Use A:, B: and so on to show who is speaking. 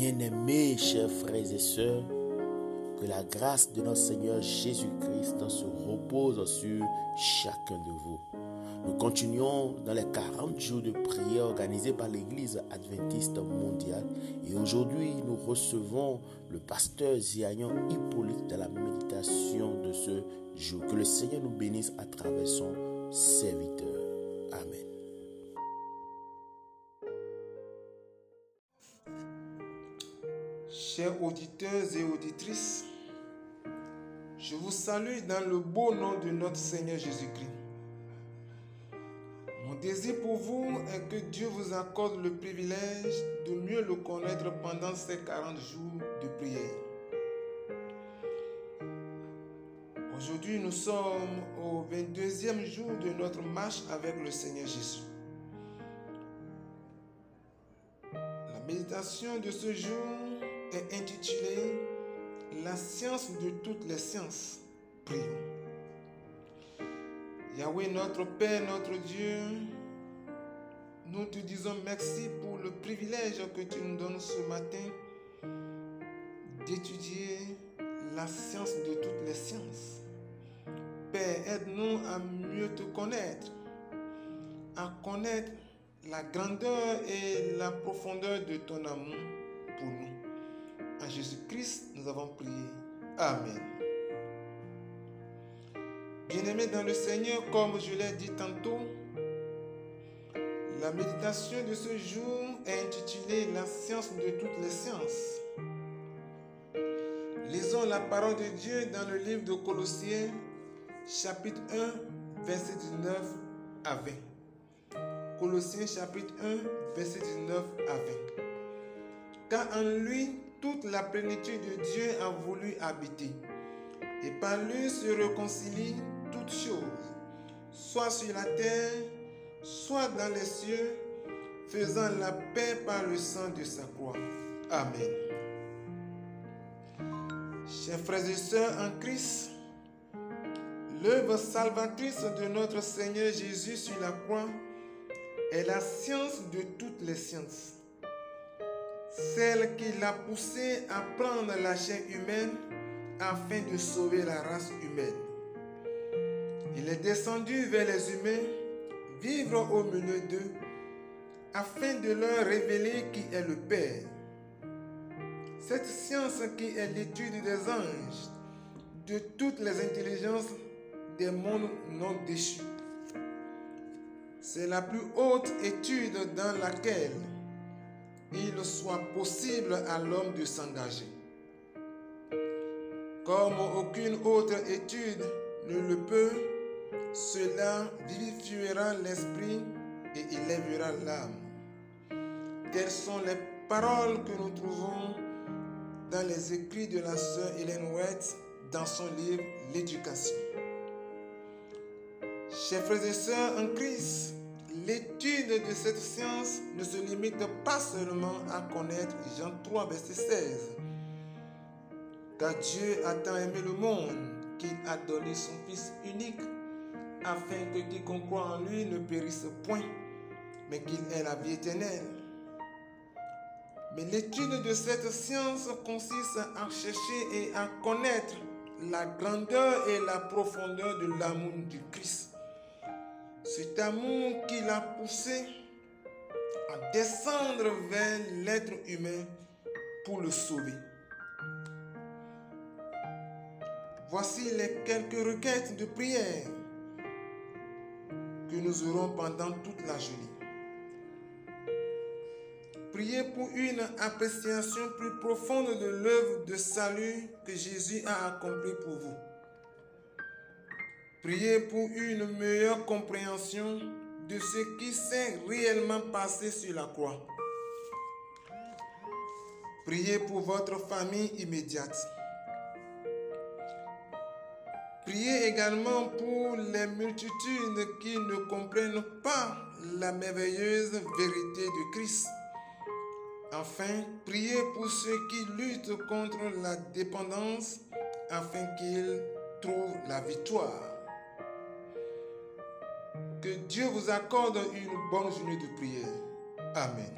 A: Bien-aimés, chers frères et sœurs, que la grâce de notre Seigneur Jésus-Christ se repose sur chacun de vous. Nous continuons dans les 40 jours de prière organisés par l'Église adventiste mondiale et aujourd'hui nous recevons le pasteur Zianian Hippolyte dans la méditation de ce jour. Que le Seigneur nous bénisse à travers son serviteur. Amen.
B: Chers auditeurs et auditrices, je vous salue dans le beau nom de notre Seigneur Jésus-Christ. Mon désir pour vous est que Dieu vous accorde le privilège de mieux le connaître pendant ces 40 jours de prière. Aujourd'hui, nous sommes au 22e jour de notre marche avec le Seigneur Jésus. La méditation de ce jour est intitulée La science de toutes les sciences. Prions. Yahweh, notre Père, notre Dieu, nous te disons merci pour le privilège que tu nous donnes ce matin d'étudier la science de toutes les sciences. Père, aide-nous à mieux te connaître, à connaître la grandeur et la profondeur de ton amour pour nous. Jésus-Christ, nous avons prié. Amen. Bien-aimés dans le Seigneur, comme je l'ai dit tantôt, la méditation de ce jour est intitulée La science de toutes les sciences. Lisons la parole de Dieu dans le livre de Colossiens, chapitre 1, verset 19 à 20. Colossiens, chapitre 1, verset 19 à 20. Car en lui, toute la plénitude de Dieu a voulu habiter, et par lui se réconcilie toutes choses, soit sur la terre, soit dans les cieux, faisant la paix par le sang de sa croix. Amen. Chers frères et sœurs en Christ, l'œuvre salvatrice de notre Seigneur Jésus sur la croix est la science de toutes les sciences. Celle qui l'a poussé à prendre la chair humaine afin de sauver la race humaine. Il est descendu vers les humains, vivre au milieu d'eux, afin de leur révéler qui est le Père. Cette science qui est l'étude des anges, de toutes les intelligences des mondes non déchus. C'est la plus haute étude dans laquelle il soit possible à l'homme de s'engager. Comme aucune autre étude ne le peut, cela vivifiera l'esprit et élèvera l'âme. Telles sont les paroles que nous trouvons dans les écrits de la sœur Hélène White dans son livre L'éducation. Chers frères et sœurs en Christ, l'étude de cette science ne se limite pas seulement à connaître Jean 3, verset 16. Car Dieu a tant aimé le monde qu'il a donné son Fils unique afin que quiconque croit en lui ne périsse point, mais qu'il ait la vie éternelle. Mais l'étude de cette science consiste à chercher et à connaître la grandeur et la profondeur de l'amour du Christ. Cet amour qui l'a poussé à descendre vers l'être humain pour le sauver. Voici les quelques requêtes de prière que nous aurons pendant toute la journée. Priez pour une appréciation plus profonde de l'œuvre de salut que Jésus a accomplie pour vous. Priez pour une meilleure compréhension de ce qui s'est réellement passé sur la croix. Priez pour votre famille immédiate. Priez également pour les multitudes qui ne comprennent pas la merveilleuse vérité de Christ. Enfin, priez pour ceux qui luttent contre la dépendance afin qu'ils trouvent la victoire. Que Dieu vous accorde une bonne journée de prière. Amen.